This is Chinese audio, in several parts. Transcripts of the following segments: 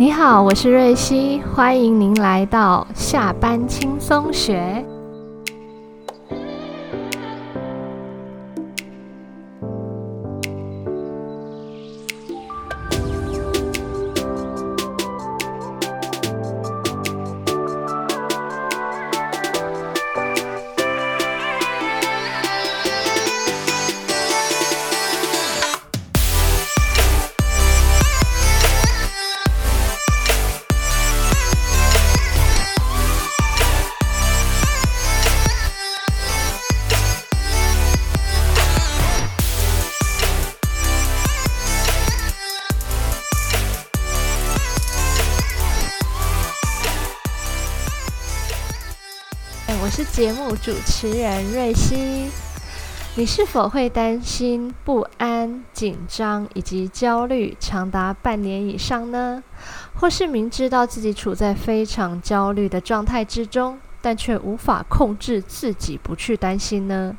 你好，我是瑞希，欢迎您来到下班轻松学。我是节目主持人瑞希。你是否会担心、不安、紧张以及焦虑长达半年以上呢？或是明知道自己处在非常焦虑的状态之中，但却无法控制自己不去担心呢？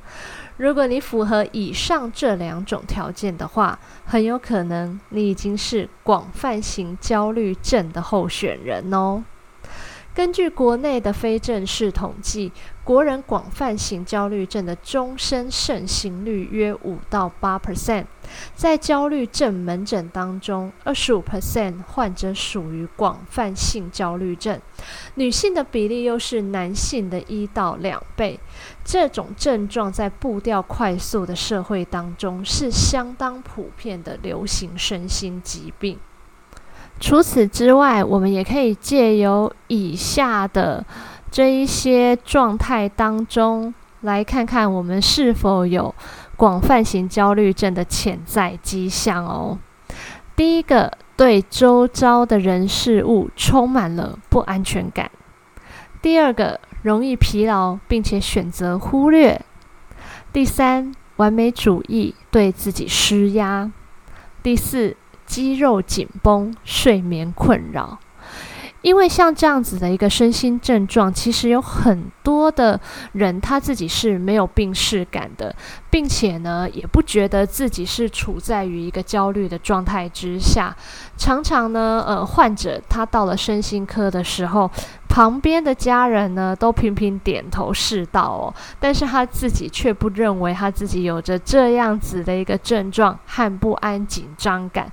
如果你符合以上这两种条件的话，很有可能你已经是广泛型焦虑症的候选人哦。根据国内的非正式统计，国人广泛型焦虑症的终身盛行率约五到八 percent。在焦虑症门诊当中，二十五 percent 患者属于广泛性焦虑症，女性的比例又是男性的一到两倍。这种症状在步调快速的社会当中，是相当普遍的流行身心疾病。除此之外，我们也可以借由以下的这一些状态当中，来看看我们是否有广泛型焦虑症的潜在迹象哦。第一个，对周遭的人事物充满了不安全感；第二个，容易疲劳，并且选择忽略；第三，完美主义，对自己施压；第四。肌肉紧绷、睡眠困扰，因为像这样子的一个身心症状，其实有很多的人他自己是没有病视感的，并且呢，也不觉得自己是处在于一个焦虑的状态之下。常常呢，呃，患者他到了身心科的时候。旁边的家人呢，都频频点头是道哦，但是他自己却不认为他自己有着这样子的一个症状和不安、紧张感。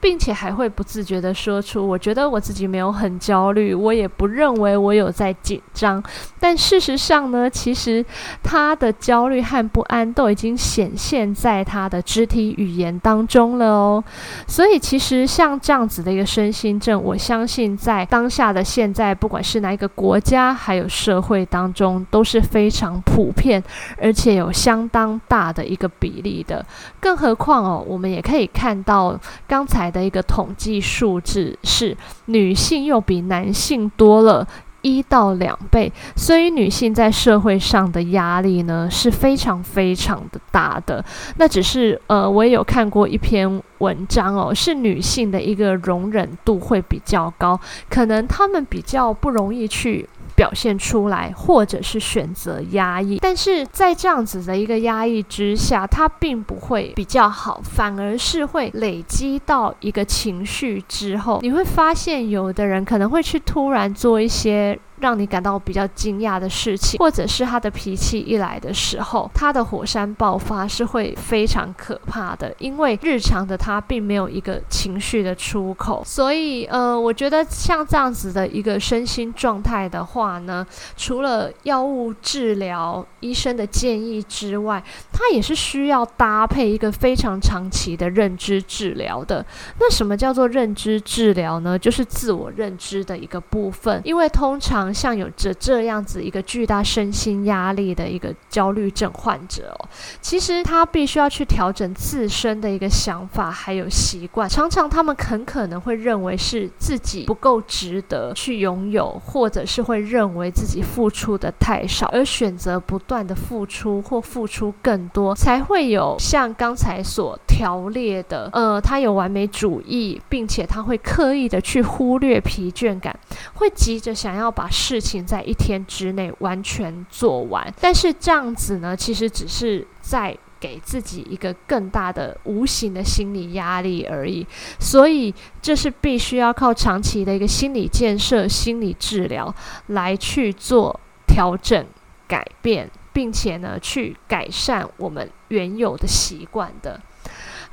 并且还会不自觉地说出：“我觉得我自己没有很焦虑，我也不认为我有在紧张。”但事实上呢，其实他的焦虑和不安都已经显现在他的肢体语言当中了哦。所以，其实像这样子的一个身心症，我相信在当下的现在，不管是哪一个国家，还有社会当中，都是非常普遍，而且有相当大的一个比例的。更何况哦，我们也可以看到刚才。的一个统计数字是，女性又比男性多了一到两倍，所以女性在社会上的压力呢是非常非常的大的。那只是呃，我也有看过一篇文章哦，是女性的一个容忍度会比较高，可能她们比较不容易去。表现出来，或者是选择压抑，但是在这样子的一个压抑之下，它并不会比较好，反而是会累积到一个情绪之后，你会发现有的人可能会去突然做一些。让你感到比较惊讶的事情，或者是他的脾气一来的时候，他的火山爆发是会非常可怕的，因为日常的他并没有一个情绪的出口，所以呃，我觉得像这样子的一个身心状态的话呢，除了药物治疗、医生的建议之外，他也是需要搭配一个非常长期的认知治疗的。那什么叫做认知治疗呢？就是自我认知的一个部分，因为通常。像有着这样子一个巨大身心压力的一个焦虑症患者哦，其实他必须要去调整自身的一个想法还有习惯。常常他们很可能会认为是自己不够值得去拥有，或者是会认为自己付出的太少，而选择不断的付出或付出更多，才会有像刚才所条列的，呃，他有完美主义，并且他会刻意的去忽略疲倦感，会急着想要把。事情在一天之内完全做完，但是这样子呢，其实只是在给自己一个更大的无形的心理压力而已。所以，这是必须要靠长期的一个心理建设、心理治疗来去做调整、改变，并且呢，去改善我们原有的习惯的。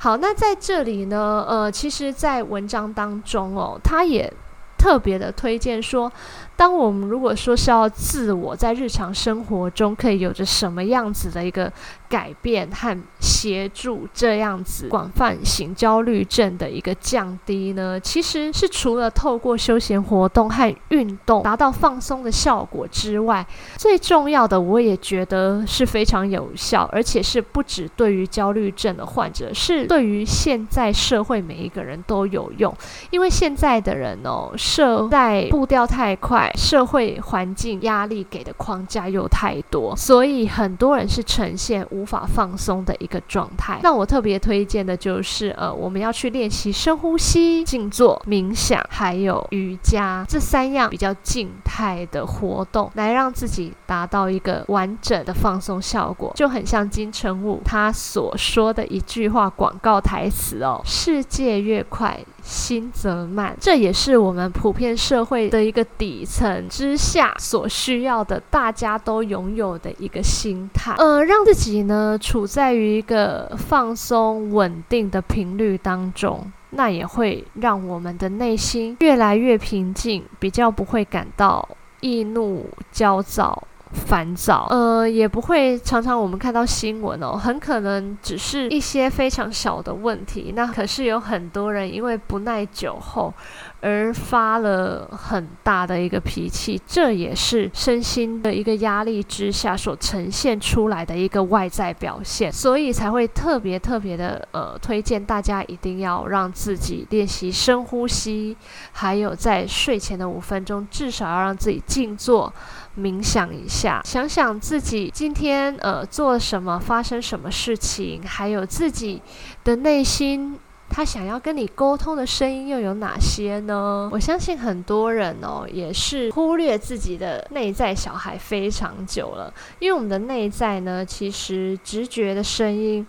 好，那在这里呢，呃，其实，在文章当中哦，他也特别的推荐说。当我们如果说是要自我在日常生活中可以有着什么样子的一个改变和协助，这样子广泛型焦虑症的一个降低呢？其实是除了透过休闲活动和运动达到放松的效果之外，最重要的我也觉得是非常有效，而且是不止对于焦虑症的患者，是对于现在社会每一个人都有用。因为现在的人哦，社在步调太快。社会环境压力给的框架又太多，所以很多人是呈现无法放松的一个状态。那我特别推荐的就是，呃，我们要去练习深呼吸、静坐、冥想，还有瑜伽这三样比较静态的活动，来让自己达到一个完整的放松效果。就很像金城武他所说的一句话广告台词哦：“世界越快。”心则慢，这也是我们普遍社会的一个底层之下所需要的，大家都拥有的一个心态。呃，让自己呢处在于一个放松、稳定的频率当中，那也会让我们的内心越来越平静，比较不会感到易怒、焦躁。烦躁，呃，也不会常常我们看到新闻哦，很可能只是一些非常小的问题，那可是有很多人因为不耐酒后而发了很大的一个脾气，这也是身心的一个压力之下所呈现出来的一个外在表现，所以才会特别特别的呃推荐大家一定要让自己练习深呼吸，还有在睡前的五分钟至少要让自己静坐。冥想一下，想想自己今天呃做什么，发生什么事情，还有自己的内心，他想要跟你沟通的声音又有哪些呢？我相信很多人哦，也是忽略自己的内在小孩非常久了，因为我们的内在呢，其实直觉的声音。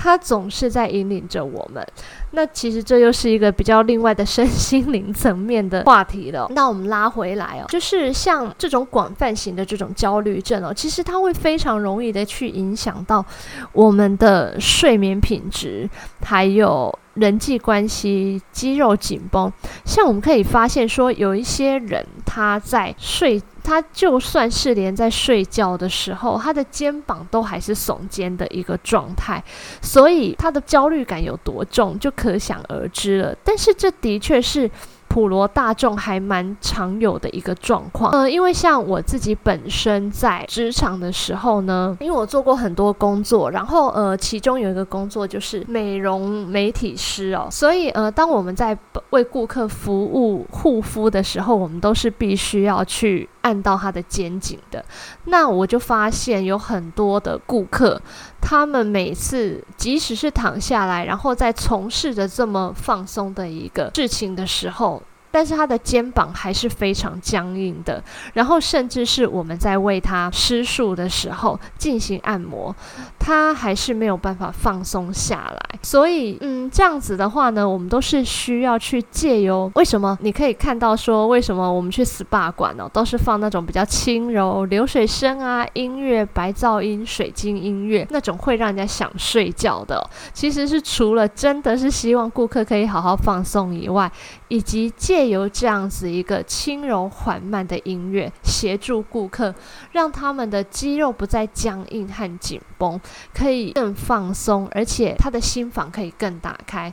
它总是在引领着我们，那其实这又是一个比较另外的身心灵层面的话题了。那我们拉回来哦，就是像这种广泛型的这种焦虑症哦，其实它会非常容易的去影响到我们的睡眠品质，还有。人际关系、肌肉紧绷，像我们可以发现说，有一些人他在睡，他就算是连在睡觉的时候，他的肩膀都还是耸肩的一个状态，所以他的焦虑感有多重，就可想而知了。但是这的确是。普罗大众还蛮常有的一个状况，呃，因为像我自己本身在职场的时候呢，因为我做过很多工作，然后呃，其中有一个工作就是美容美体师哦，所以呃，当我们在为顾客服务护肤的时候，我们都是必须要去看到他的肩颈的。那我就发现有很多的顾客，他们每次即使是躺下来，然后在从事着这么放松的一个事情的时候。但是他的肩膀还是非常僵硬的，然后甚至是我们在为他施术的时候进行按摩，他还是没有办法放松下来。所以，嗯，这样子的话呢，我们都是需要去借由为什么？你可以看到说，为什么我们去 SPA 馆呢，都是放那种比较轻柔流水声啊、音乐、白噪音、水晶音乐那种会让人家想睡觉的，其实是除了真的是希望顾客可以好好放松以外，以及借。由这样子一个轻柔缓慢的音乐，协助顾客，让他们的肌肉不再僵硬和紧绷，可以更放松，而且他的心房可以更打开。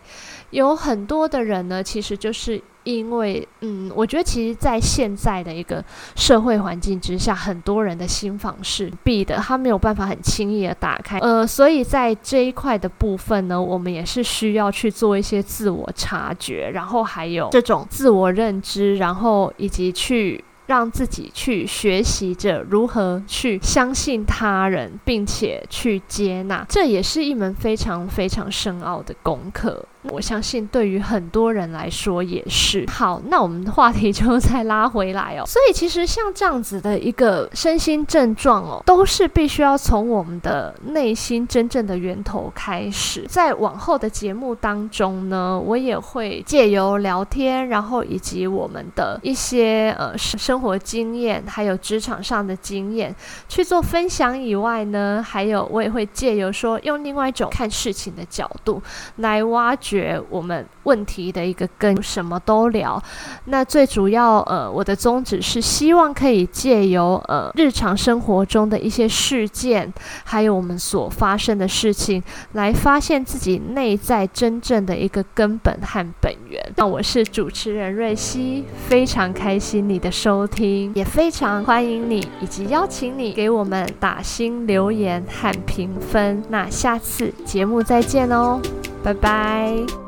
有很多的人呢，其实就是。因为，嗯，我觉得其实，在现在的一个社会环境之下，很多人的心房是闭的，他没有办法很轻易的打开。呃，所以在这一块的部分呢，我们也是需要去做一些自我察觉，然后还有这种自我认知，然后以及去让自己去学习着如何去相信他人，并且去接纳，这也是一门非常非常深奥的功课。我相信对于很多人来说也是。好，那我们的话题就再拉回来哦。所以其实像这样子的一个身心症状哦，都是必须要从我们的内心真正的源头开始。在往后的节目当中呢，我也会借由聊天，然后以及我们的一些呃生活经验，还有职场上的经验去做分享以外呢，还有我也会借由说用另外一种看事情的角度来挖掘我们问题的一个根，什么都聊。那最主要呃，我的宗旨是希望可以借由呃日常生活中的一些事件，还有我们所发生的事情，来发现自己内在真正的一个根本和本源。那我是主持人瑞希，非常开心你的收听，也非常欢迎你以及邀请你给我们打新留言和评分。那下次节目再见哦，拜拜。